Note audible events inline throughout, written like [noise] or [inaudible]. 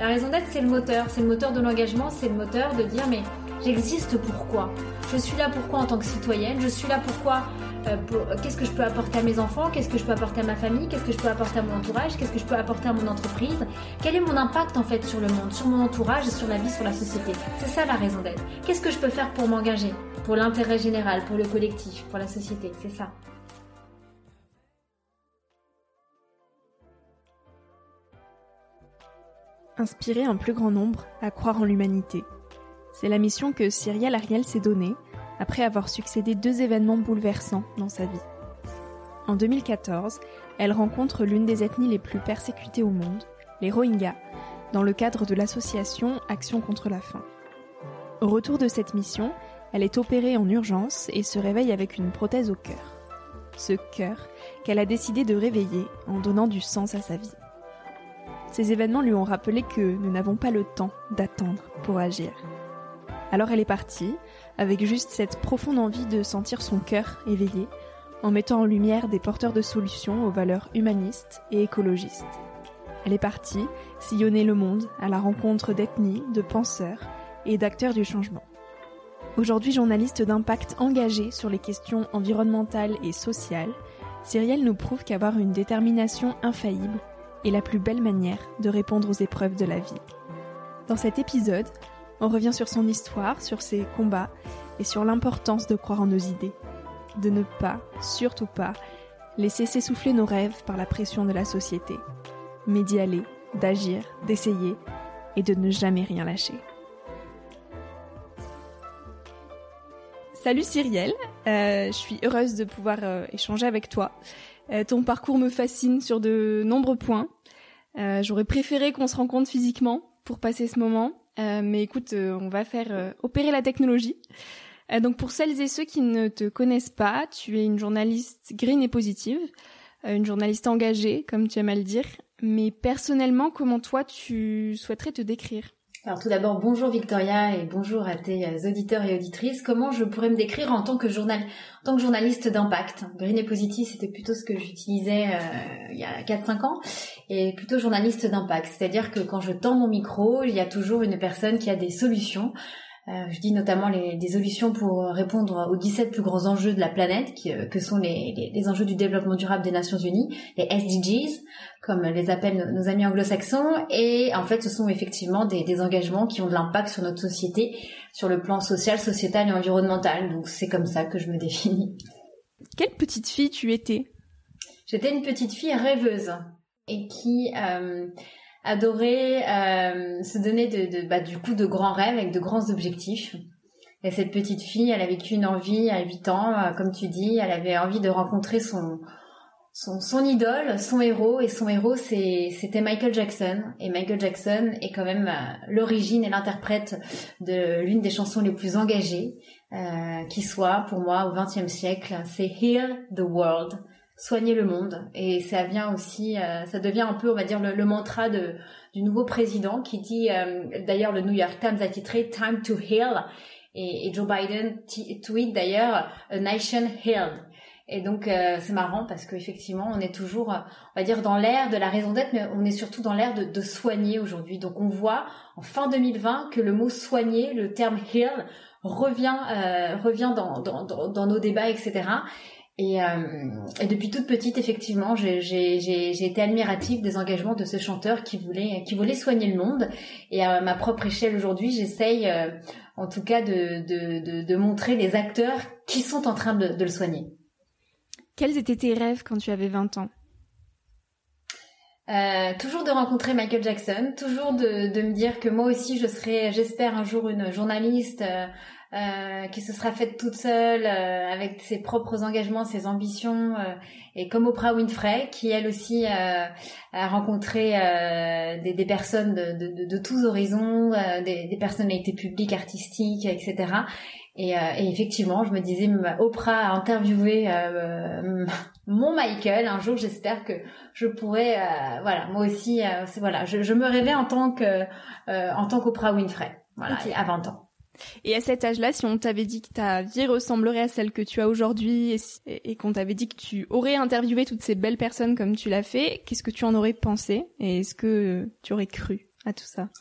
La raison d'être, c'est le moteur. C'est le moteur de l'engagement, c'est le moteur de dire mais j'existe pourquoi? Je suis là pourquoi en tant que citoyenne? Je suis là pourquoi euh, Qu'est-ce que je peux apporter à mes enfants? Qu'est-ce que je peux apporter à ma famille? Qu'est-ce que je peux apporter à mon entourage? Qu'est-ce que je peux apporter à mon entreprise? Quel est mon impact en fait sur le monde, sur mon entourage, sur la vie, sur la société? C'est ça la raison d'être. Qu'est-ce que je peux faire pour m'engager? Pour l'intérêt général, pour le collectif, pour la société? C'est ça. Inspirer un plus grand nombre à croire en l'humanité. C'est la mission que Cyrielle Ariel s'est donnée après avoir succédé deux événements bouleversants dans sa vie. En 2014, elle rencontre l'une des ethnies les plus persécutées au monde, les Rohingyas, dans le cadre de l'association Action contre la faim. Au retour de cette mission, elle est opérée en urgence et se réveille avec une prothèse au cœur. Ce cœur qu'elle a décidé de réveiller en donnant du sens à sa vie. Ces événements lui ont rappelé que nous n'avons pas le temps d'attendre pour agir. Alors elle est partie, avec juste cette profonde envie de sentir son cœur éveillé, en mettant en lumière des porteurs de solutions aux valeurs humanistes et écologistes. Elle est partie sillonner le monde à la rencontre d'ethnies, de penseurs et d'acteurs du changement. Aujourd'hui journaliste d'impact engagée sur les questions environnementales et sociales, Cyrielle nous prouve qu'avoir une détermination infaillible est la plus belle manière de répondre aux épreuves de la vie. Dans cet épisode, on revient sur son histoire, sur ses combats et sur l'importance de croire en nos idées. De ne pas, surtout pas, laisser s'essouffler nos rêves par la pression de la société, mais d'y aller, d'agir, d'essayer et de ne jamais rien lâcher. Salut Cyrielle, euh, je suis heureuse de pouvoir euh, échanger avec toi. Euh, ton parcours me fascine sur de nombreux points. Euh, j'aurais préféré qu'on se rencontre physiquement pour passer ce moment, euh, mais écoute, on va faire opérer la technologie. donc pour celles et ceux qui ne te connaissent pas, tu es une journaliste green et positive, une journaliste engagée, comme tu aimes à le dire. Mais personnellement, comment toi tu souhaiterais te décrire? Alors tout d'abord, bonjour Victoria et bonjour à tes auditeurs et auditrices. Comment je pourrais me décrire en tant que, journal, en tant que journaliste d'impact? Green et Positive, c'était plutôt ce que j'utilisais euh, il y a 4-5 ans, et plutôt journaliste d'impact. C'est-à-dire que quand je tends mon micro, il y a toujours une personne qui a des solutions euh, je dis notamment les, des solutions pour répondre aux 17 plus grands enjeux de la planète, qui, euh, que sont les, les, enjeux du développement durable des Nations Unies, les SDGs, comme les appellent nos, amis anglo-saxons. Et en fait, ce sont effectivement des, des engagements qui ont de l'impact sur notre société, sur le plan social, sociétal et environnemental. Donc c'est comme ça que je me définis. Quelle petite fille tu étais? J'étais une petite fille rêveuse et qui... Euh, adorait euh, se donner de, de bah, du coup de grands rêves avec de grands objectifs. Et cette petite fille, elle a vécu une envie à 8 ans, euh, comme tu dis, elle avait envie de rencontrer son, son, son idole, son héros, et son héros c'était Michael Jackson. Et Michael Jackson est quand même euh, l'origine et l'interprète de l'une des chansons les plus engagées euh, qui soit pour moi au XXe siècle. C'est Heal the World soigner le monde. Et ça vient aussi, euh, ça devient un peu, on va dire, le, mantra de, du nouveau président qui dit, euh, d'ailleurs, le New York Times a titré Time to Heal. Et, Joe Biden tweet d'ailleurs A Nation Healed. Et donc euh, c'est marrant parce qu'effectivement on est toujours, on va dire, dans l'ère de la raison d'être, mais on est surtout dans l'ère de, de, soigner aujourd'hui. Donc on voit en fin 2020 que le mot soigner, le terme heal, revient revient dans, dans, dans, nos débats, etc. Et, euh, et, depuis toute petite, effectivement, j'ai été admirative des engagements de ce chanteur qui voulait, qui voulait soigner le monde. Et à ma propre échelle aujourd'hui, j'essaye, euh, en tout cas, de, de, de, de, montrer les acteurs qui sont en train de, le soigner. Quels étaient tes rêves quand tu avais 20 ans? Euh, toujours de rencontrer Michael Jackson, toujours de, de, me dire que moi aussi je serai, j'espère un jour une journaliste euh, euh, qui se sera faite toute seule euh, avec ses propres engagements, ses ambitions, euh, et comme Oprah Winfrey, qui elle aussi a rencontré des, des, personnes de, de, de, tous horizons, des, des, personnalités publiques, artistiques, etc. Et, et, effectivement, je me disais, Oprah a interviewé mon Michael. Un jour, j'espère que je pourrais, voilà, moi aussi, voilà, je, je, me rêvais en tant que, en tant qu'Oprah Winfrey, voilà, à 20 ans. Et à cet âge-là, si on t'avait dit que ta vie ressemblerait à celle que tu as aujourd'hui et, qu'on t'avait dit que tu aurais interviewé toutes ces belles personnes comme tu l'as fait, qu'est-ce que tu en aurais pensé et est-ce que tu aurais cru?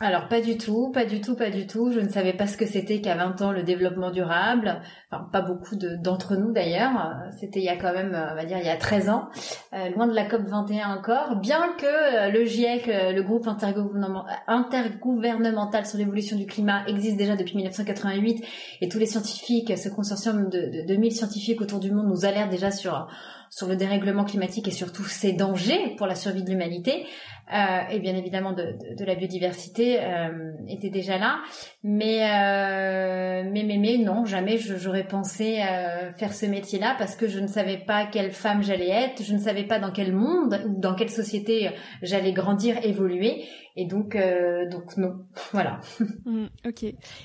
Alors pas du tout, pas du tout, pas du tout. Je ne savais pas ce que c'était qu'à 20 ans le développement durable. Enfin, pas beaucoup d'entre nous d'ailleurs. C'était il y a quand même, on va dire, il y a 13 ans, euh, loin de la COP 21 encore. Bien que euh, le GIEC, euh, le groupe intergouvernemental sur l'évolution du climat, existe déjà depuis 1988 et tous les scientifiques, ce consortium de, de 2000 scientifiques autour du monde nous alertent déjà sur sur le dérèglement climatique et surtout ses dangers pour la survie de l'humanité euh, et bien évidemment de, de, la biodiversité euh, était déjà là. Mais, euh, mais mais mais non jamais j'aurais pensé euh, faire ce métier là parce que je ne savais pas quelle femme j'allais être je ne savais pas dans quel monde ou dans quelle société j'allais grandir évoluer. Et donc euh, donc non. [laughs] Voilà. Mmh, ok.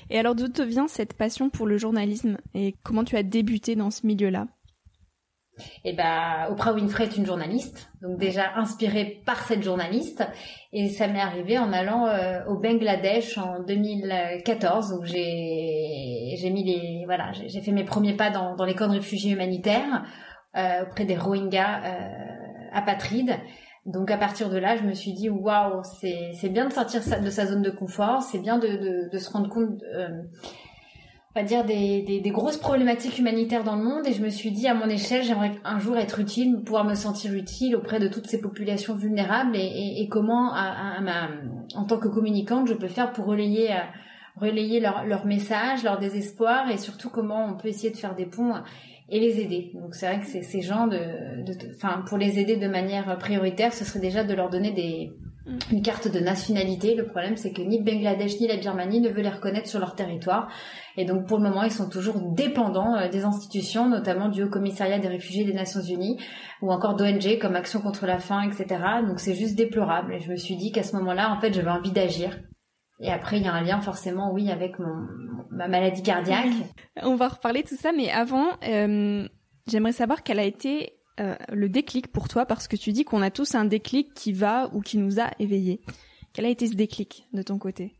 Et alors d'où te vient cette passion pour le journalisme et comment tu as débuté dans ce milieu là et ben Oprah Winfrey est une journaliste, donc déjà inspirée par cette journaliste. Et ça m'est arrivé en allant euh, au Bangladesh en 2014, où j'ai j'ai mis les voilà j'ai fait mes premiers pas dans, dans les camps de réfugiés humanitaires euh, auprès des Rohingyas euh, apatrides. Donc à partir de là, je me suis dit waouh, c'est c'est bien de sortir de sa zone de confort, c'est bien de, de, de se rendre compte euh, va dire des, des, des, grosses problématiques humanitaires dans le monde et je me suis dit à mon échelle j'aimerais un jour être utile pouvoir me sentir utile auprès de toutes ces populations vulnérables et, et, et comment à, ma, en tant que communicante je peux faire pour relayer euh, relayer leur, leur message leur désespoir et surtout comment on peut essayer de faire des ponts et les aider donc c'est vrai que ces gens de enfin pour les aider de manière prioritaire ce serait déjà de leur donner des. Une carte de nationalité. Le problème, c'est que ni le Bangladesh ni la Birmanie ne veulent les reconnaître sur leur territoire. Et donc, pour le moment, ils sont toujours dépendants euh, des institutions, notamment du Haut Commissariat des réfugiés des Nations Unies, ou encore d'ONG comme Action contre la faim, etc. Donc, c'est juste déplorable. Et je me suis dit qu'à ce moment-là, en fait, j'avais envie d'agir. Et après, il y a un lien forcément, oui, avec ma maladie cardiaque. [laughs] On va reparler de tout ça, mais avant, euh, j'aimerais savoir quelle a été euh, le déclic pour toi Parce que tu dis qu'on a tous un déclic qui va ou qui nous a éveillés. Quel a été ce déclic de ton côté?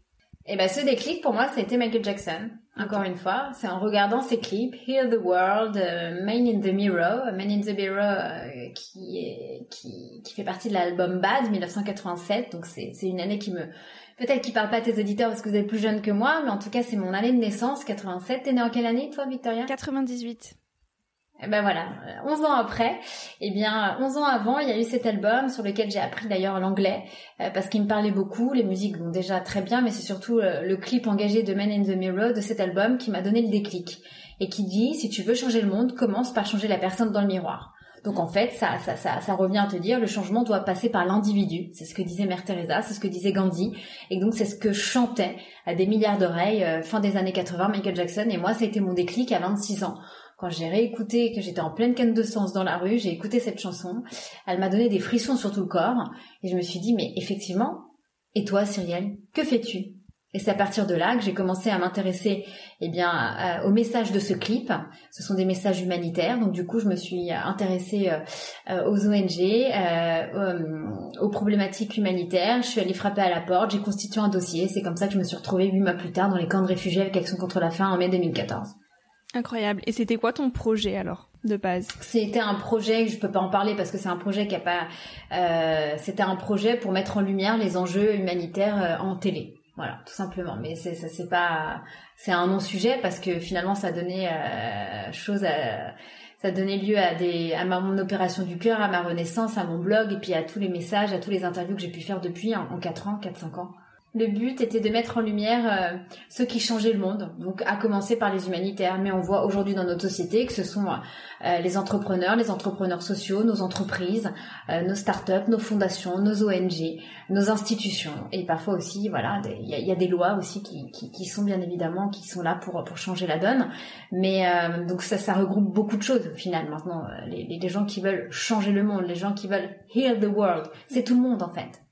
Et ben ce déclic pour moi, c'était Michael Jackson. Encore une fois, c'est en regardant ses clips, Heal the World, euh, Man in the Mirror, Man in the Mirror euh, qui est qui qui fait partie de l'album Bad 1987. Donc c'est c'est une année qui me peut-être qui parle pas à tes auditeurs parce que vous êtes plus jeune que moi, mais en tout cas c'est mon année de naissance 87. T'es née en quelle année toi, Victoria? 98. Eh ben voilà, 11 ans après, eh bien 11 ans avant, il y a eu cet album sur lequel j'ai appris d'ailleurs l'anglais euh, parce qu'il me parlait beaucoup, les musiques vont déjà très bien, mais c'est surtout euh, le, clip engagé de Man in the Mirror de cet album qui m'a donné le déclic et qui dit si tu veux changer le monde, commence par changer la personne dans le miroir. Donc en fait, ça, ça, ça, ça revient à te dire le changement doit passer par l'individu. C'est ce que disait Mère Teresa, c'est ce que disait Gandhi, et donc c'est ce que chantait à des milliards d'oreilles euh, fin des années 80 Michael Jackson. Et moi, ça a été mon déclic à 26 ans quand j'ai réécouté, que j'étais en pleine canne de sens dans la rue, j'ai écouté cette chanson, elle m'a donné des frissons sur tout le corps, et je me suis dit, mais effectivement, et toi, Cyrielle, que fais-tu? Et c'est à partir de là que j'ai commencé à m'intéresser eh bien euh, aux messages de ce clip. Ce sont des messages humanitaires, donc du coup je me suis intéressée euh, euh, aux ONG, aux problématiques humanitaires. Je suis allée frapper à la porte, j'ai constitué un dossier. C'est comme ça que je me suis retrouvée huit mois plus tard dans les camps de réfugiés avec Action contre la faim en mai 2014. Incroyable. Et c'était quoi ton projet alors de base? C'était un projet, je peux pas en parler parce que c'est un projet qui a pas. Euh, c'était un projet pour mettre en lumière les enjeux humanitaires euh, en télé. Voilà, tout simplement. Mais c'est ça, c'est pas, c'est un non-sujet parce que finalement ça donnait euh, chose ça donnait lieu à des, à mon opération du cœur, à ma renaissance, à mon blog et puis à tous les messages, à tous les interviews que j'ai pu faire depuis en 4 ans, 4-5 ans. Le but était de mettre en lumière euh, ceux qui changeaient le monde, donc à commencer par les humanitaires. Mais on voit aujourd'hui dans notre société que ce sont euh, les entrepreneurs, les entrepreneurs sociaux, nos entreprises, euh, nos startups, nos fondations, nos ONG, nos institutions, et parfois aussi, voilà, il y, a, des lois aussi qui, qui, sont bien évidemment qui sont là pour pour changer la donne. Mais donc ça, ça regroupe beaucoup de choses au final. Maintenant, les, les gens qui veulent changer le monde, les gens qui veulent heal the world, c'est tout le monde en fait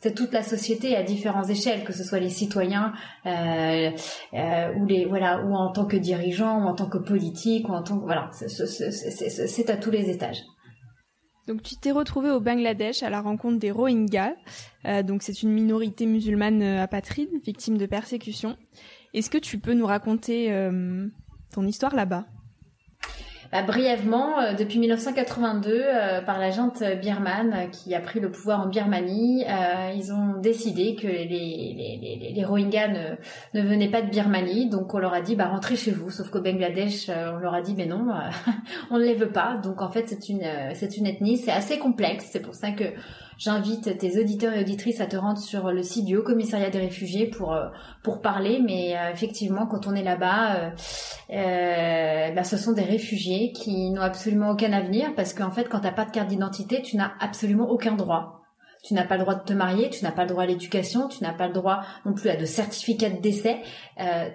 c'est toute la société à différentes échelles, que ce soit les citoyens euh, euh, ou les voilà ou en tant que dirigeants ou en tant que politique ou en tant que voilà c'est à tous les étages. Donc tu t'es retrouvé au Bangladesh à la rencontre des Rohingyas. Euh, donc c'est une minorité musulmane apatride, victime de persécution. Est-ce que tu peux nous raconter ton histoire là-bas? Brièvement, euh, depuis 1982, euh, par la junte birmane qui a pris le pouvoir en Birmanie, euh, ils ont décidé que les, Rohingyas ne, venaient pas de Birmanie, donc on leur a dit bah rentrez chez vous. Sauf qu'au Bangladesh, on leur a dit mais non, [laughs] on ne les veut pas. Donc en fait c'est une c'est une ethnie, c'est assez complexe. C'est pour ça que J'invite tes auditeurs et auditrices à te rendre sur le site du Haut Commissariat des réfugiés pour euh, pour parler. Mais euh, effectivement, quand on est là-bas, euh, bah, ce sont des réfugiés qui n'ont absolument aucun avenir parce qu'en fait, quand t'as pas de carte d'identité, tu n'as absolument aucun droit. Tu n'as pas le droit de te marier, tu n'as pas le droit à l'éducation, tu n'as pas le droit non plus à de certificat de décès.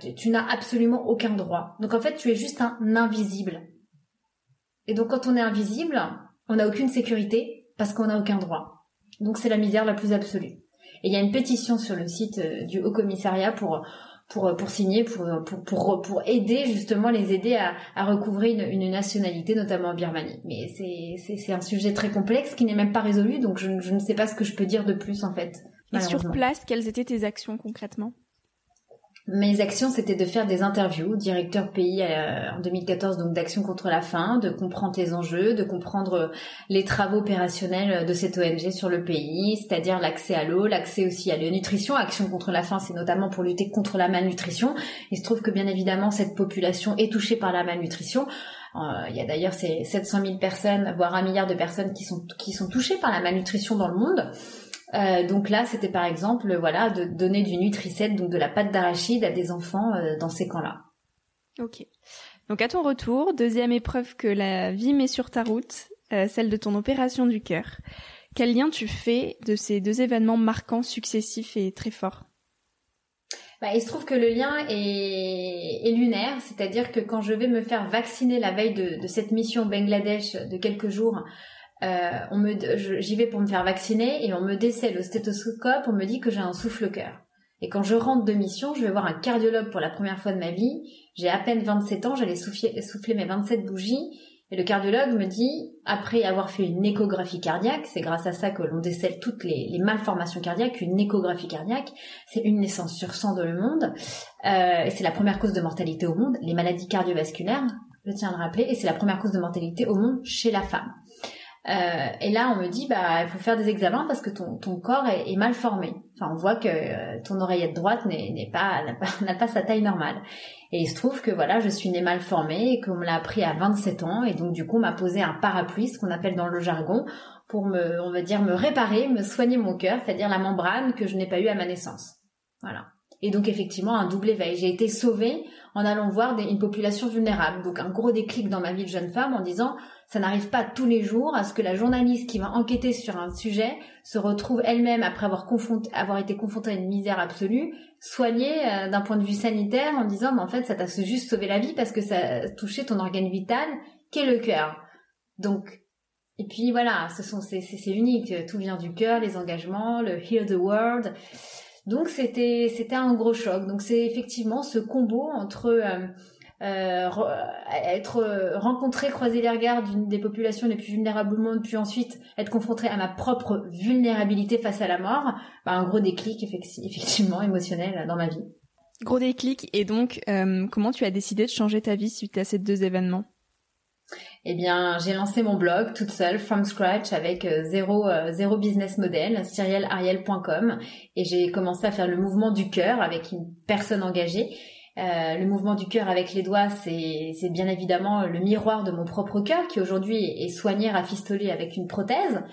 tu, tu n'as absolument aucun droit. Donc en fait, tu es juste un invisible. Et donc quand on est invisible, on n'a aucune sécurité parce qu'on n'a aucun droit. Donc c'est la misère la plus absolue. Et il y a une pétition sur le site euh, du Haut Commissariat pour pour pour signer pour pour pour, pour aider justement les aider à, à recouvrer une, une nationalité notamment en Birmanie. Mais c'est c'est un sujet très complexe qui n'est même pas résolu donc je, je ne sais pas ce que je peux dire de plus en fait. Et sur place, quelles étaient tes actions concrètement? Mes actions, c'était de faire des interviews, directeur pays euh, en 2014, donc d'action contre la faim, de comprendre les enjeux, de comprendre les travaux opérationnels de cette ONG sur le pays, c'est-à-dire l'accès à l'eau, l'accès aussi à la nutrition. Action contre la faim, c'est notamment pour lutter contre la malnutrition. Il se trouve que bien évidemment, cette population est touchée par la malnutrition. Euh, il y a d'ailleurs ces 700 000 personnes, voire un milliard de personnes qui sont qui sont touchées par la malnutrition dans le monde. Euh, donc là, c'était par exemple, voilà, de donner du Nutricette, donc de la pâte d'arachide à des enfants euh, dans ces camps-là. Ok. Donc à ton retour, deuxième épreuve que la vie met sur ta route, euh, celle de ton opération du cœur. Quel lien tu fais de ces deux événements marquants, successifs et très forts? Bah, il se trouve que le lien est, est lunaire, c'est-à-dire que quand je vais me faire vacciner la veille de, de cette mission Bangladesh de quelques jours, on me, j'y vais pour me faire vacciner et on me décèle au stéthoscope, on me dit que j'ai un souffle-cœur. Et quand je rentre de mission, je vais voir un cardiologue pour la première fois de ma vie. J'ai à peine 27 ans, j'allais souffler, souffler mes 27 bougies. Et le cardiologue me dit, après avoir fait une échographie cardiaque, c'est grâce à ça que l'on décèle toutes les, malformations cardiaques, une échographie cardiaque, c'est une naissance sur 100 dans le monde, euh, et c'est la première cause de mortalité au monde, les maladies cardiovasculaires, je tiens à le rappeler, et c'est la première cause de mortalité au monde chez la femme. Euh, et là, on me dit, bah, il faut faire des examens parce que ton, ton corps est, mal formé. Enfin, on voit que euh, ton oreillette droite n'est [laughs] pas n'a pas, pas, sa taille normale. Et il se trouve que voilà, je suis née mal formée et qu'on me l'a appris à 27 ans. Et donc, du coup, on m'a posé un parapluie, ce qu'on appelle dans le jargon, pour me, on va dire, me réparer, me soigner mon cœur, c'est-à-dire la membrane que je n'ai pas eue à ma naissance. Voilà. Et donc, effectivement, un double éveil. J'ai été sauvée en allant voir une population vulnérable. Donc, un gros déclic dans ma vie de jeune femme en disant, ça n'arrive pas tous les jours à ce que la journaliste qui va enquêter sur un sujet se retrouve elle-même, après avoir, avoir été confrontée à une misère absolue, soignée euh, d'un point de vue sanitaire en disant, mais en fait, ça t'a juste sauvé la vie parce que ça a touché ton organe vital, qu'est le cœur. Donc, et puis voilà, ce sont c'est unique, tout vient du cœur, les engagements, le heal the world. Donc c'était c'était un gros choc. Donc c'est effectivement ce combo entre euh, euh, être euh, rencontré, croiser les regards d'une des populations les plus vulnérables au monde, puis ensuite être confronté à ma propre vulnérabilité face à la mort, bah, un gros déclic effectivement émotionnel dans ma vie. Gros déclic. Et donc, euh, comment tu as décidé de changer ta vie suite à ces deux événements? Eh bien, j'ai lancé mon blog toute seule, from scratch, avec zéro, zéro business model, cyrielariel.com, et j'ai commencé à faire le mouvement du cœur avec une personne engagée. Euh, le mouvement du cœur avec les doigts, c'est bien évidemment le miroir de mon propre cœur qui aujourd'hui est soigné, rafistolé avec une prothèse.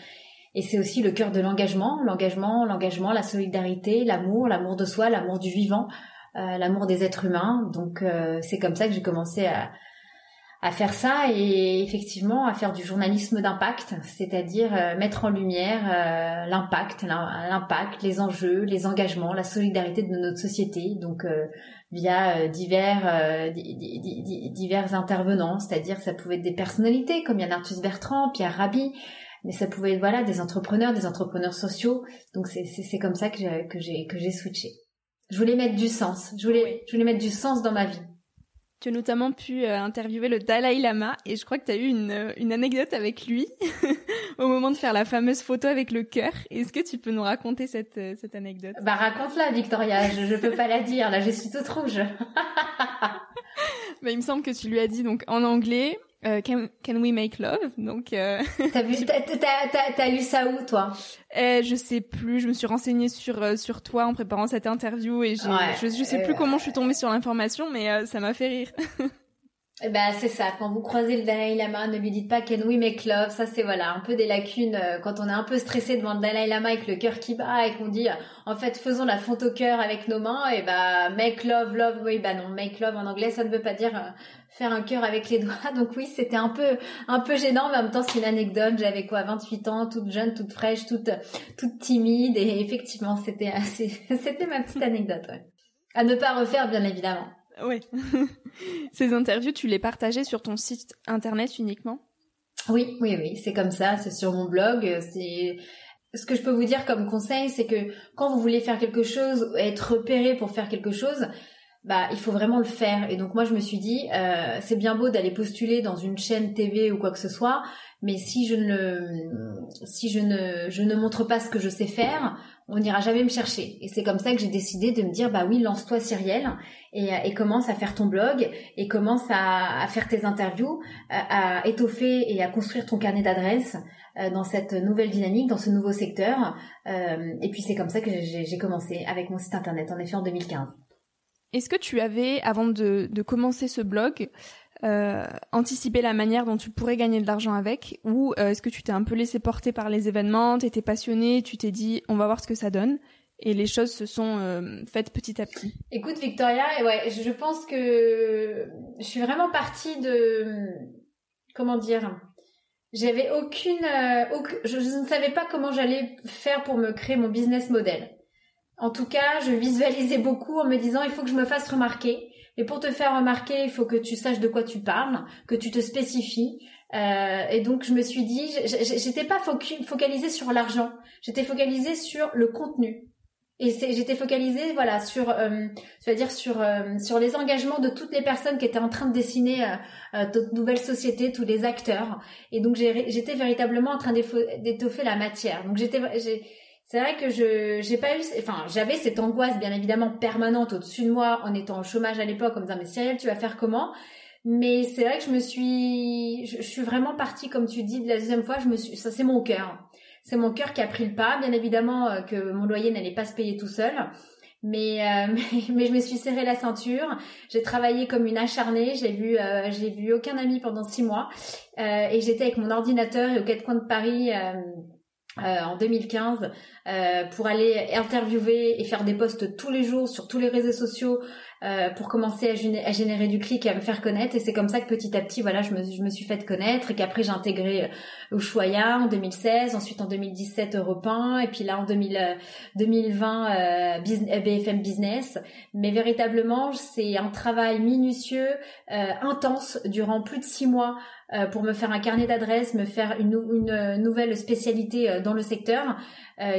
Et c'est aussi le cœur de l'engagement, l'engagement, l'engagement, la solidarité, l'amour, l'amour de soi, l'amour du vivant, euh, l'amour des êtres humains. Donc euh, c'est comme ça que j'ai commencé à, à faire ça et effectivement à faire du journalisme d'impact, c'est-à-dire mettre en lumière l'impact, l'impact, les enjeux, les engagements, la solidarité de notre société. Donc via euh, divers euh, divers intervenants, c'est-à-dire ça pouvait être des personnalités comme Yann Arthus Bertrand, Pierre Rabhi, mais ça pouvait être voilà des entrepreneurs, des entrepreneurs sociaux. Donc c'est c'est comme ça que j'ai que j'ai que j'ai switché. Je voulais mettre du sens. Je voulais je voulais mettre du sens dans ma vie. Tu as notamment pu euh, interviewer le Dalai Lama et je crois que tu as eu une, euh, une anecdote avec lui [laughs] au moment de faire la fameuse photo avec le cœur. Est-ce que tu peux nous raconter cette, euh, cette anecdote? Bah raconte-la Victoria, je, je peux pas la dire, là je suis toute rouge. [laughs] bah, il me semble que tu lui as dit donc en anglais euh, can, can, we make love? Donc. Euh... [laughs] T'as vu, [laughs] t'as, lu ça où toi? Euh, Je sais plus. Je me suis renseignée sur euh, sur toi en préparant cette interview et j'ai, je, je sais plus comment je suis tombée sur l'information, mais ça m'a fait rire. [laughs] Eh ben c'est ça. Quand vous croisez le Dalai Lama, ne lui dites pas Can we make love. Ça c'est voilà un peu des lacunes quand on est un peu stressé devant le Dalai Lama avec le cœur qui bat et qu'on dit en fait faisons la fonte au cœur avec nos mains. Et ben make love, love. Oui bah non make love en anglais ça ne veut pas dire faire un cœur avec les doigts. [laughs] Donc oui, c'était un peu un peu gênant, mais en même temps c'est une anecdote. J'avais quoi, 28 ans, toute jeune, toute fraîche, toute toute timide, et effectivement c'était assez, [laughs] c'était ma petite anecdote. Ouais. À ne pas refaire, bien évidemment. Oui. [laughs] Ces interviews, tu les partageais sur ton site internet uniquement? Oui, oui, oui, c'est comme ça. C'est sur mon blog. C'est ce que je peux vous dire comme conseil, c'est que quand vous voulez faire quelque chose, être repéré pour faire quelque chose, bah il faut vraiment le faire et donc moi je me suis dit euh, c'est bien beau d'aller postuler dans une chaîne TV ou quoi que ce soit mais si je ne si je ne je ne montre pas ce que je sais faire on n'ira jamais me chercher. Et c'est comme ça que j'ai décidé de me dire bah oui lance-toi Cyrielle et, commence à faire ton blog et commence à, faire tes interviews à, étoffer et à construire ton carnet d'adresses euh, dans cette nouvelle dynamique dans ce nouveau secteur. Euh, et puis c'est comme ça que j'ai commencé avec mon site internet en effet en 2015 est-ce que tu avais, avant de, commencer ce blog, euh, anticipé la manière dont tu pourrais gagner de l'argent avec Ou euh, est-ce que tu t'es un peu laissé porter par les événements, t'étais passionné, tu t'es dit on va voir ce que ça donne et les choses se sont euh, faites petit à petit. Écoute Victoria, ouais, je pense que je suis vraiment partie de comment dire, j'avais aucune, je, je, ne savais pas comment j'allais faire pour me créer mon business model. En tout cas, je visualisais beaucoup en me disant il faut que je me fasse remarquer. Et pour te faire remarquer, il faut que tu saches de quoi tu parles, que tu te spécifies. Euh, et donc je me suis dit, j'étais pas focalisée sur l'argent, j'étais focalisée sur le contenu. Et j'étais focalisée, voilà, sur, euh, dire sur euh, sur les engagements de toutes les personnes qui étaient en train de dessiner euh, euh toute nouvelle société, tous les acteurs. Et donc j'étais véritablement en train d'étoffer la matière. Donc j'étais, c'est vrai que je j'ai pas eu, enfin j'avais cette angoisse bien évidemment permanente au-dessus de moi en étant au chômage à l'époque, en me disant mais Cyril, tu vas faire comment? Mais c'est vrai que je me suis, je, suis vraiment partie, comme tu dis, de la deuxième fois, je me suis, ça c'est mon cœur c'est mon cœur qui a pris le pas. Bien évidemment euh, que mon loyer n'allait pas se payer tout seul. Mais, euh, [laughs] mais, je me suis serré la ceinture. J'ai travaillé comme une acharnée. J'ai vu euh, j'ai vu aucun ami pendant six mois et j'étais avec mon ordinateur et aux quatre coins de Paris. En 2015 pour aller interviewer et faire des posts tous les jours sur tous les réseaux sociaux euh, pour commencer à, générer du clic et à me faire connaître. Et c'est comme ça que petit à petit, voilà, je me, je me suis fait connaître et qu'après j'ai intégré euh, Ushuaïa en 2016, ensuite en 2017 Europe 1 et puis là en 2000, 2020 euh, euh BFM Business. Mais véritablement, c'est un travail minutieux, intense durant plus de six mois pour me faire un carnet d'adresses, me faire une, une nouvelle spécialité dans le secteur,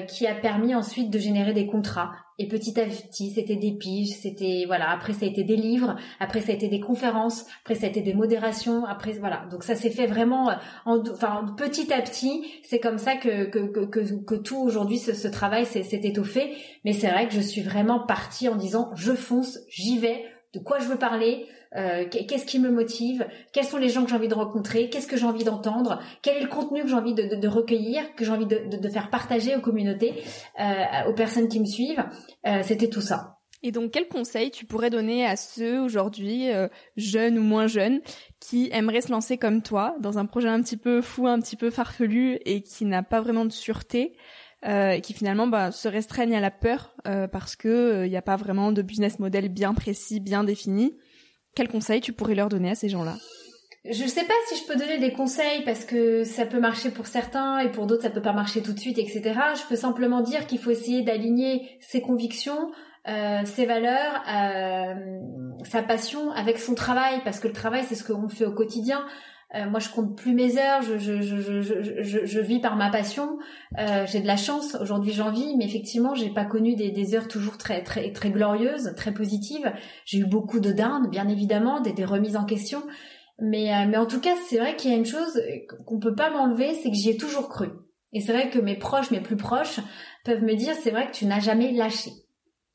qui a permis ensuite de générer des contrats et petit à petit, c'était des piges, c'était voilà. Après, ça a été des livres. Après, ça a été des conférences. Après, ça a été des modérations. Après, voilà. Donc ça s'est fait vraiment, euh, en, enfin petit à petit. C'est comme ça que que que, que, tout aujourd'hui ce, ce travail s'est étoffé. Mais c'est vrai que je suis vraiment partie en disant je fonce, j'y vais. De quoi je veux parler? Euh, qu'est-ce qui me motive, quels sont les gens que j'ai envie de rencontrer, qu'est-ce que j'ai envie d'entendre, quel est le contenu que j'ai envie de, recueillir, que j'ai envie de, faire partager aux communautés, euh, aux personnes qui me suivent? Euh, c'était tout ça. Et donc, quel conseil tu pourrais donner à ceux aujourd'hui, jeunes ou moins jeunes, qui aimeraient se lancer comme toi dans un projet un petit peu fou, un petit peu farfelu et qui n'a pas vraiment de sûreté et qui finalement bah, se restreignent à la peur parce que il n'y a pas vraiment de business model bien précis, bien défini? Quel conseil tu pourrais leur donner à ces gens-là? Je sais pas si je peux donner des conseils parce que ça peut marcher pour certains et pour d'autres ça peut pas marcher tout de suite, etc. Je peux simplement dire qu'il faut essayer d'aligner ses convictions, euh, ses valeurs, euh, sa passion avec son travail parce que le travail c'est ce qu'on fait au quotidien. Euh, moi, je compte plus mes heures. Je, je, je, je, vis par ma passion. Euh, j'ai de la chance. Aujourd'hui, j'en vis, mais effectivement, j'ai pas connu des, des, heures toujours très, très, très glorieuses, très positives. J'ai eu beaucoup de dindes, bien évidemment, des, des remises en question. Mais, euh, mais en tout cas, c'est vrai qu'il y a une chose qu'on peut pas m'enlever, c'est que j'y ai toujours cru. Et c'est vrai que mes proches, mes plus proches, peuvent me dire, c'est vrai que tu n'as jamais lâché.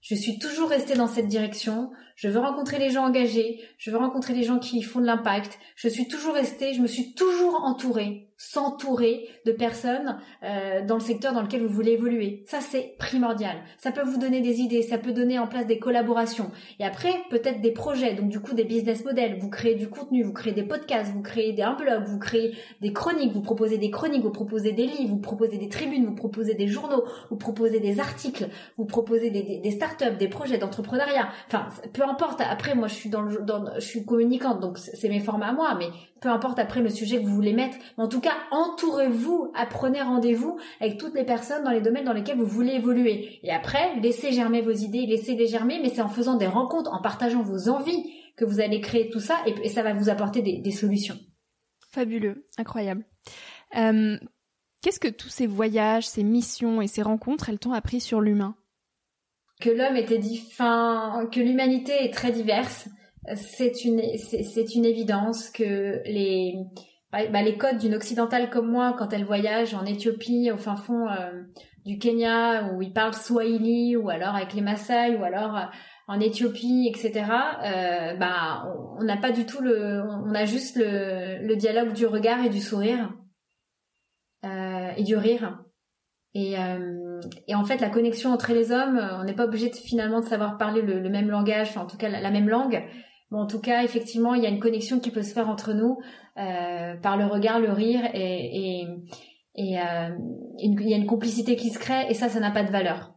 Je suis toujours restée dans cette direction. Je veux rencontrer les gens engagés. Je veux rencontrer les gens qui font de l'impact. Je suis toujours restée, je me suis toujours entourée s'entourer de personnes euh, dans le secteur dans lequel vous voulez évoluer. Ça, c'est primordial. Ça peut vous donner des idées, ça peut donner en place des collaborations. Et après, peut-être des projets, donc du coup des business models. Vous créez du contenu, vous créez des podcasts, vous créez des, un blog, vous créez des chroniques, vous proposez des chroniques, vous proposez des livres, vous proposez des tribunes, vous proposez des journaux, vous proposez des articles, vous proposez des, startups, des projets d'entrepreneuriat. Importe. Après, moi, je suis dans le, je suis communicante, donc c'est mes formats à moi, mais peu importe après le sujet que vous voulez mettre. En tout cas, entourez-vous, apprenez rendez-vous avec toutes les personnes dans les domaines dans lesquels vous voulez évoluer. Et après, laissez germer vos idées, laissez-les germer, mais c'est en faisant des rencontres, en partageant vos envies que vous allez créer tout ça et, ça va vous apporter des, solutions. Fabuleux, incroyable. Euh, qu'est-ce que tous ces voyages, ces missions et ces rencontres, elles t'ont appris sur l'humain? Que l'homme était différent, que l'humanité est très diverse. C'est une, c'est une évidence que les, bah, les codes d'une occidentale comme moi, quand elle voyage en Éthiopie, au fin fond euh, du Kenya, où ils parlent Swahili, ou alors avec les Maasai, ou alors euh, en Éthiopie, etc. Euh, bah, on n'a pas du tout le, on a juste le, le, dialogue du regard et du sourire euh, et du rire. Et, euh, et, en fait, la connexion entre les hommes, on n'est pas obligé de, finalement de savoir parler le, le même langage, enfin en tout cas la, même langue. Mais en tout cas, effectivement, il y a une connexion qui peut se faire entre nous euh, par le regard, le rire et, et, et euh, il y a une complicité qui se crée et ça, ça n'a pas de valeur.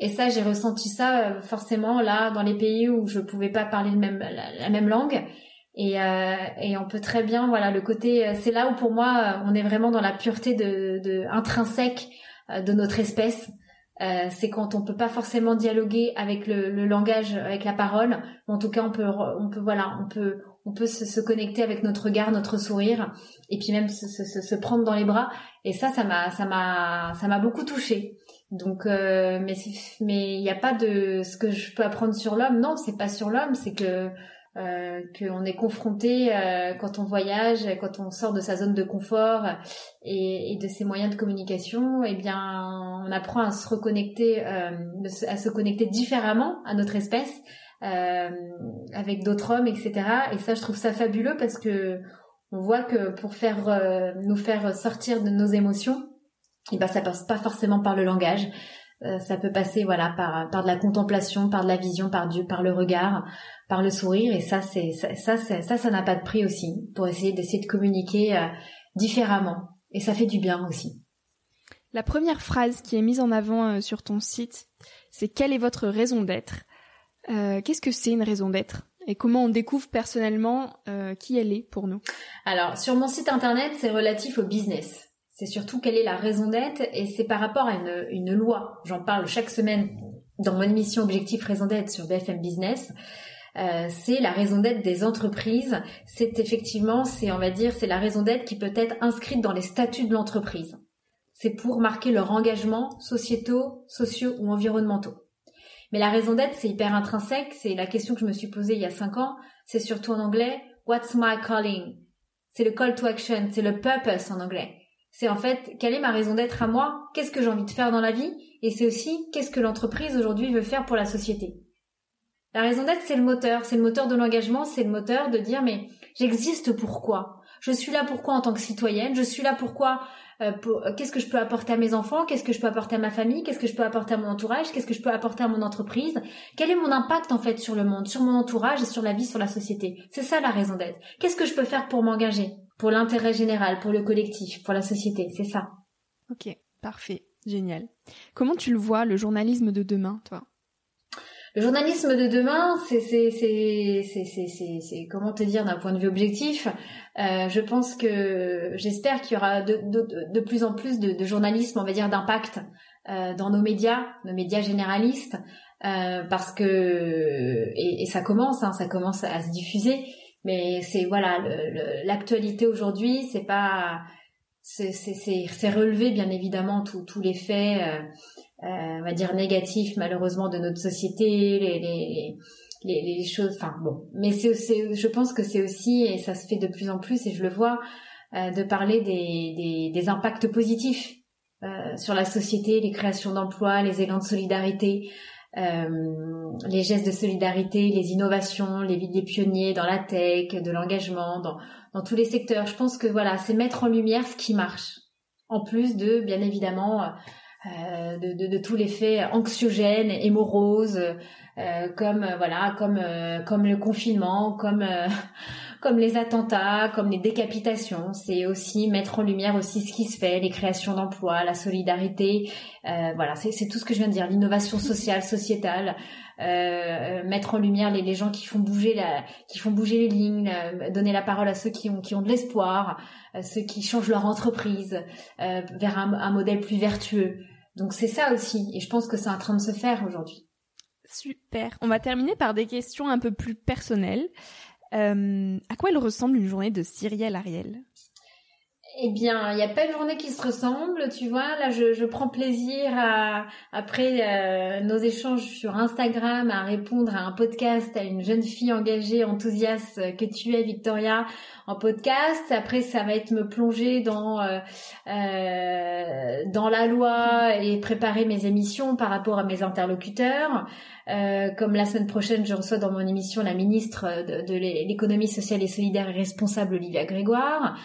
Et ça, j'ai ressenti ça euh, forcément là dans les pays où je pouvais pas parler le même, la, même langue. Et, euh, et on peut très bien, voilà, le côté, euh, c'est là où pour moi, on est vraiment dans la pureté de, de intrinsèque de notre espèce. Euh, c'est quand on peut pas forcément dialoguer avec le, langage, avec la parole. En tout cas, on peut, on peut, voilà, on peut, on peut se, connecter avec notre regard, notre sourire, et puis même se, prendre dans les bras. Et ça, ça m'a, ça m'a, ça m'a beaucoup touché. Donc, mais mais il n'y a pas de ce que je peux apprendre sur l'homme. Non, c'est pas sur l'homme, c'est que euh, qu'on est confronté euh, quand on voyage, quand on sort de sa zone de confort et, et de ses moyens de communication, eh bien, on apprend à se reconnecter, euh, à se connecter différemment à notre espèce, euh, avec d'autres hommes, etc. Et ça, je trouve ça fabuleux parce que on voit que pour faire euh, nous faire sortir de nos émotions, eh ben, ça passe pas forcément par le langage. Euh, ça peut passer voilà par par de la contemplation, par de la vision, par Dieu, par le regard, par le sourire et ça c'est ça ça ça ça n'a pas de prix aussi pour essayer d'essayer de communiquer euh, différemment et ça fait du bien aussi. La première phrase qui est mise en avant euh, sur ton site, c'est quelle est votre raison d'être? Qu'est-ce que c'est une raison d'être? Et comment on découvre personnellement qui elle est pour nous? Alors sur mon site internet, c'est relatif au business. C'est surtout quelle est la raison d'être et c'est par rapport à une, une loi. J'en parle chaque semaine dans mon émission Objectif Raison d'être sur BFM Business. Euh, c'est la raison d'être des entreprises. C'est effectivement, c'est on va dire, c'est la raison d'être qui peut être inscrite dans les statuts de l'entreprise. C'est pour marquer leur engagement sociétaux, sociaux ou environnementaux. Mais la raison d'être, c'est hyper intrinsèque. C'est la question que je me suis posée il y a cinq ans. C'est surtout en anglais. What's my calling? C'est le call to action. C'est le purpose en anglais. C'est en fait, quelle est ma raison d'être à moi? Qu'est-ce que j'ai envie de faire dans la vie? Et c'est aussi, qu'est-ce que l'entreprise aujourd'hui veut faire pour la société? La raison d'être, c'est le moteur. C'est le moteur de l'engagement, c'est le moteur de dire, mais j'existe pourquoi? Je suis là pourquoi en tant que citoyenne? Je suis là pourquoi euh, euh, Qu'est-ce que je peux apporter à mes enfants? Qu'est-ce que je peux apporter à ma famille? Qu'est-ce que je peux apporter à mon entourage? Qu'est-ce que je peux apporter à mon entreprise? Quel est mon impact en fait sur le monde, sur mon entourage et sur la vie, sur la société? C'est ça la raison d'être. Qu'est-ce que je peux faire pour m'engager? Pour l'intérêt général, pour le collectif, pour la société, c'est ça. Ok, parfait, génial. Comment tu le vois, le journalisme de demain, toi? Le journalisme de demain, c'est c'est c'est c'est c'est comment te dire d'un point de vue objectif. Euh, je pense que j'espère qu'il y aura de, de, de plus en plus de, de journalisme, on va dire d'impact euh, dans nos médias, nos médias généralistes, euh, parce que et, et ça commence, hein, ça commence à se diffuser. Mais c'est voilà, l'actualité aujourd'hui, c'est pas, c'est relevé bien évidemment tous les faits, euh, on va dire négatifs malheureusement de notre société, les, les, les, les choses. Enfin bon, mais c'est, je pense que c'est aussi et ça se fait de plus en plus et je le vois euh, de parler des, des, des impacts positifs euh, sur la société, les créations d'emplois, les élans de solidarité. Euh, les gestes de solidarité, les innovations, les, les pionniers dans la tech, de l'engagement, dans, dans tous les secteurs. Je pense que voilà, c'est mettre en lumière ce qui marche, en plus de bien évidemment euh, de, de, de, tous les faits anxiogènes et moroses, euh, comme voilà, comme euh, comme le confinement, comme euh, [laughs] comme les attentats, comme les décapitations. C'est aussi mettre en lumière aussi ce qui se fait, les créations d'emplois, la solidarité. voilà, c'est tout ce que je viens de dire, l'innovation sociale, sociétale. Mettre en lumière les, gens qui font bouger la, qui font bouger les lignes, donner la parole à ceux qui ont qui ont de l'espoir, ceux qui changent leur entreprise vers un, un modèle plus vertueux. Donc c'est ça aussi, et je pense que c'est en train de se faire aujourd'hui. Super. On va terminer par des questions un peu plus personnelles. Euh, à quoi elle ressemble une journée de Cyrielle Ariel? Eh bien, il n'y a pas une journée qui se ressemble, tu vois. Là, je, prends plaisir à, après euh, nos échanges sur Instagram, à répondre à un podcast à une jeune fille engagée, enthousiaste que tu es, Victoria, en podcast. Après, ça va être me plonger dans euh, euh, dans la loi et préparer mes émissions par rapport à mes interlocuteurs. Comme la semaine prochaine, je reçois dans mon émission la ministre de, de l'économie sociale et solidaire et responsable, Olivia Grégoire.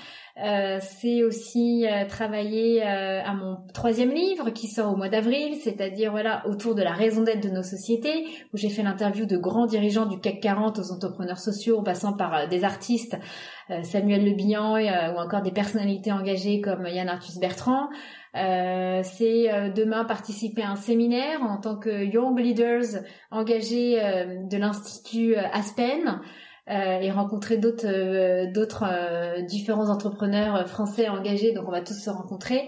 Euh, c'est aussi euh, travailler euh, à mon troisième livre qui sort au mois d'avril, c'est-à-dire voilà autour de la raison d'être de nos sociétés, où j'ai fait l'interview de grands dirigeants du CAC 40 aux entrepreneurs sociaux, en passant par des artistes, Samuel Le Bihan, ou encore des personnalités engagées comme Yann Arthus Bertrand. c'est demain participer à un séminaire en tant que Young Leaders engagés de l'Institut Aspen. Euh, et rencontrer d'autres euh, d'autres euh, différents entrepreneurs français engagés. Donc on va tous se rencontrer.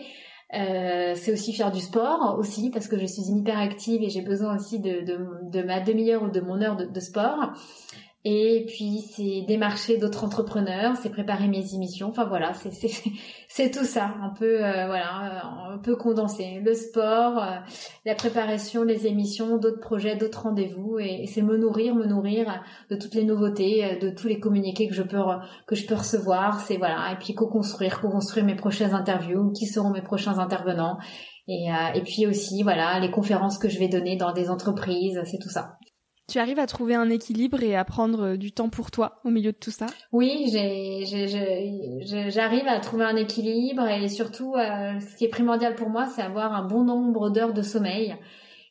c'est aussi faire du sport aussi parce que je suis une hyperactive et j'ai besoin aussi de, de, de ma demi-heure ou de mon heure de, de sport. Et puis c'est démarcher d'autres entrepreneurs, c'est préparer mes émissions. Enfin voilà, c'est [laughs] tout ça, un peu euh, voilà, un peu condensé. Le sport, euh, la préparation, les émissions, d'autres projets, d'autres rendez-vous, et, c'est me nourrir, me nourrir de toutes les nouveautés, euh, de tous les communiqués que je peux que je peux recevoir. C'est voilà, et puis co-construire, co-construire mes prochaines interviews, qui seront mes prochains intervenants. Et, et puis aussi, voilà, les conférences que je vais donner dans des entreprises, c'est tout ça. Tu arrives à trouver un équilibre et à prendre euh, du temps pour toi au milieu de tout ça? Oui, j'arrive à trouver un équilibre et surtout, euh, ce qui est primordial pour moi, c'est avoir un bon nombre d'heures de sommeil.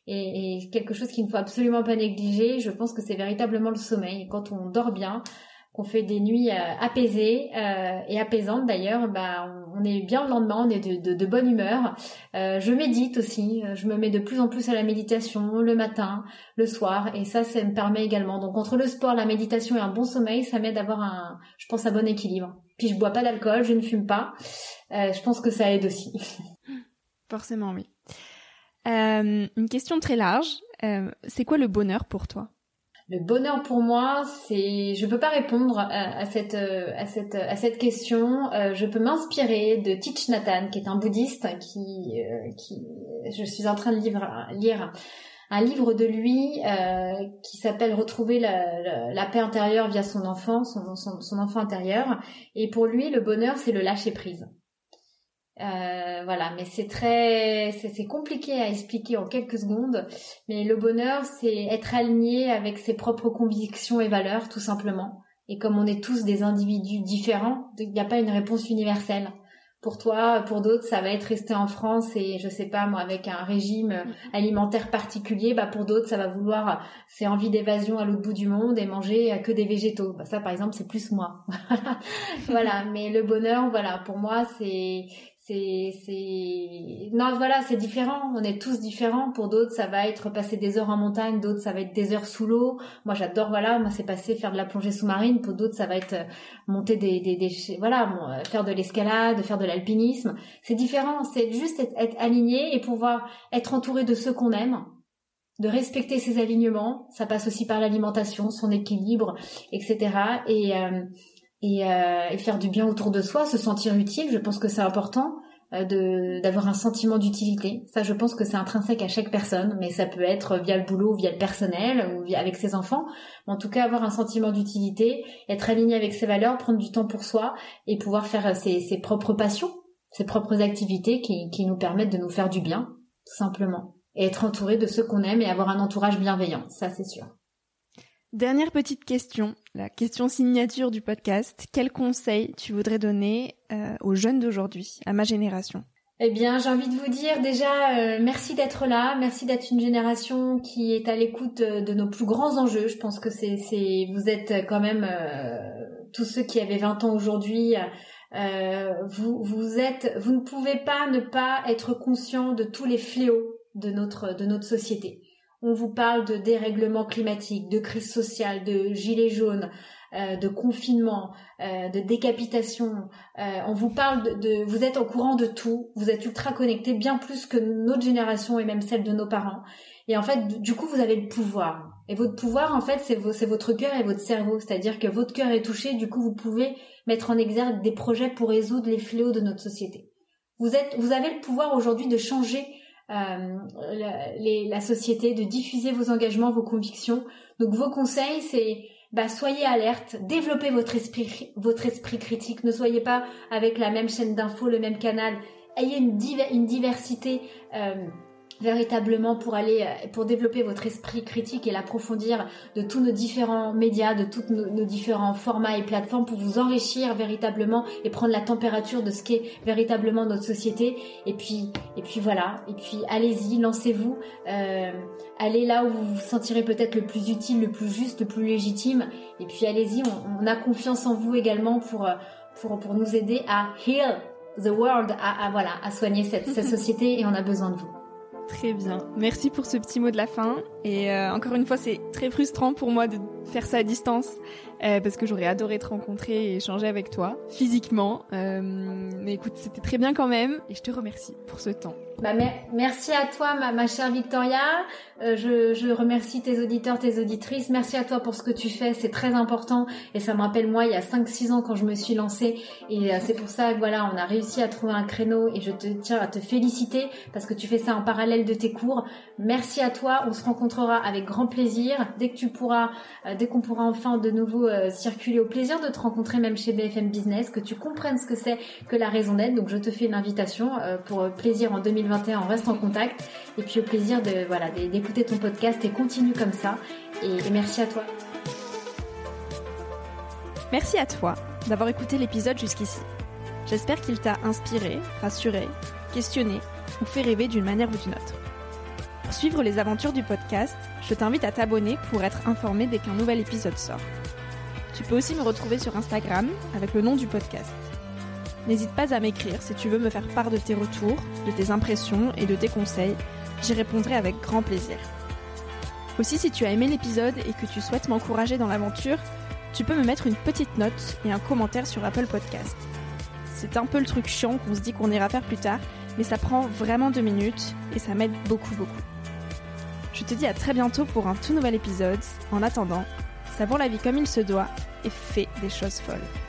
Et, et, quelque chose qu'il ne faut absolument pas négliger, je pense que c'est véritablement le sommeil. Quand on dort bien, qu'on fait des nuits euh, apaisées euh, et apaisantes d'ailleurs, bah, on est bien le lendemain, on est de, bonne humeur. Euh, je médite aussi, je me mets de plus en plus à la méditation le matin, le soir, et ça, ça me permet également. Donc entre le sport, la méditation et un bon sommeil, ça m'aide d'avoir un, je pense, un bon équilibre. Puis je bois pas d'alcool, je ne fume pas. je pense que ça aide aussi. [laughs] Forcément, oui. une question très large. c'est quoi le bonheur pour toi? Le bonheur pour moi, c'est, je peux pas répondre à, cette à cette à cette question. Euh, je peux m'inspirer de Thich Nhat qui est un bouddhiste qui euh, qui, je suis en train de lire, lire un livre de lui euh, qui s'appelle Retrouver la, la, paix intérieure via son enfant, son, son, son enfant intérieur. Et pour lui, le bonheur, c'est le lâcher prise. Euh, voilà, mais c'est très, c'est compliqué à expliquer en quelques secondes. Mais le bonheur, c'est être aligné avec ses propres convictions et valeurs, tout simplement. Et comme on est tous des individus différents, il n'y a pas une réponse universelle. Pour toi, pour d'autres, ça va être rester en France et je sais pas moi avec un régime mm-hmm. alimentaire particulier. Bah pour d'autres, ça va vouloir c'est envie d'évasion à l'autre bout du monde et manger que des végétaux. Bah ça par exemple, c'est plus moi. [laughs] voilà, mais le bonheur, voilà, pour moi c'est c'est c'est non voilà c'est différent. On est tous différents. Pour d'autres ça va être passer des heures en montagne. D'autres ça va être des heures sous l'eau. Moi j'adore voilà moi c'est passer faire de la plongée sous-marine. Pour d'autres ça va être euh, monter des des, des voilà euh, faire de l'escalade faire de l'alpinisme. C'est différent. C'est juste être, aligné et pouvoir être entouré de ceux qu'on aime de respecter ses alignements. Ça passe aussi par l'alimentation son équilibre etc et et, euh, et, faire du bien autour de soi, se sentir utile. Je pense que c'est important euh, d'avoir un sentiment d'utilité. Ça, je pense que c'est intrinsèque à chaque personne, mais ça peut être via le boulot, via le personnel ou via, avec ses enfants. En tout cas, avoir un sentiment d'utilité, être aligné avec ses valeurs, prendre du temps pour soi et pouvoir faire ses, ses propres passions, ses propres activités qui, qui nous permettent de nous faire du bien, tout simplement. Et être entouré de ceux qu'on aime et avoir un entourage bienveillant, ça c'est sûr. Dernière petite question, la question signature du podcast. Quel conseil tu voudrais donner euh, aux jeunes d'aujourd'hui, à ma génération? Eh bien, j'ai envie de vous dire déjà euh, merci d'être là, merci d'être une génération qui est à l'écoute euh, de nos plus grands enjeux. Je pense que c'est, vous êtes quand même tous ceux qui avaient 20 ans aujourd'hui. vous, vous êtes, vous ne pouvez pas ne pas être conscient de tous les fléaux de notre de notre société. On vous parle de dérèglement climatique, de crise sociale, de gilets jaunes, euh, de confinement, euh, de décapitation. Euh, on vous parle de, Vous êtes au courant de tout. Vous êtes ultra connectés, bien plus que notre génération et même celle de nos parents. Et en fait, du coup, vous avez le pouvoir. Et votre pouvoir, en fait, c'est votre cœur et votre cerveau. C'est-à-dire que votre cœur est touché, du coup, vous pouvez mettre en exergue des projets pour résoudre les fléaux de notre société. Vous êtes, vous avez le pouvoir aujourd'hui de changer la, les, la société, de diffuser vos engagements, vos convictions. Donc vos conseils, c'est bah, soyez alerte, développez votre esprit, votre esprit critique. Ne soyez pas avec la même chaîne d'infos, le même canal. Ayez une, une diversité. Euh, véritablement pour aller euh, pour développer votre esprit critique et l'approfondir de tous nos différents médias, de tous nos, différents formats et plateformes pour vous enrichir véritablement et prendre la température de ce qu'est véritablement notre société. Et puis et puis voilà. Et puis allez-y, lancez-vous, euh, allez là où vous vous sentirez peut-être le plus utile, le plus juste, le plus légitime. Et puis allez-y, on, a confiance en vous également pour euh, pour pour nous aider à heal the world, à, voilà à soigner cette, cette [laughs] société et on a besoin de vous. Très bien. Merci pour ce petit mot de la fin. Et euh, encore une fois, c'est très frustrant pour moi de faire ça à distance. Euh, parce que j'aurais adoré te rencontrer et échanger avec toi, physiquement. Euh, mais écoute, c'était très bien quand même, et je te remercie pour ce temps. Bah, merci à toi, ma, ma chère Victoria. Euh, je, je, remercie tes auditeurs, tes auditrices. Merci à toi pour ce que tu fais, c'est très important. Et ça me rappelle moi, il y a 5-6 ans quand je me suis lancée. Et c'est pour ça voilà, on a réussi à trouver un créneau. Et je te tiens à te féliciter parce que tu fais ça en parallèle de tes cours. Merci à toi. On se rencontrera avec grand plaisir dès que tu pourras, dès qu'on pourra enfin de nouveau circuler. Au plaisir de te rencontrer même chez BFM Business, que tu comprennes ce que c'est que la raison d'être. Donc je te fais une invitation pour plaisir en 2020 on reste en contact. Et puis au plaisir de voilà d'écouter ton podcast et continue comme ça. Et merci à toi. Merci à toi d'avoir écouté l'épisode jusqu'ici. J'espère qu'il t'a inspiré, rassuré, questionné ou fait rêver d'une manière ou d'une autre. Pour suivre les aventures du podcast, je t'invite à t'abonner pour être informé dès qu'un nouvel épisode sort. Tu peux aussi me retrouver sur Instagram avec le nom du podcast. N'hésite pas à m'écrire si tu veux me faire part de tes retours, de tes impressions et de tes conseils. J'y répondrai avec grand plaisir. Aussi, si tu as aimé l'épisode et que tu souhaites m'encourager dans l'aventure, tu peux me mettre une petite note et un commentaire sur Apple Podcast. C'est un peu le truc chiant qu'on se dit qu'on ira faire plus tard, mais ça prend vraiment deux minutes et ça m'aide beaucoup beaucoup. Je te dis à très bientôt pour un tout nouvel épisode. En attendant, savons la vie comme il se doit et fais des choses folles.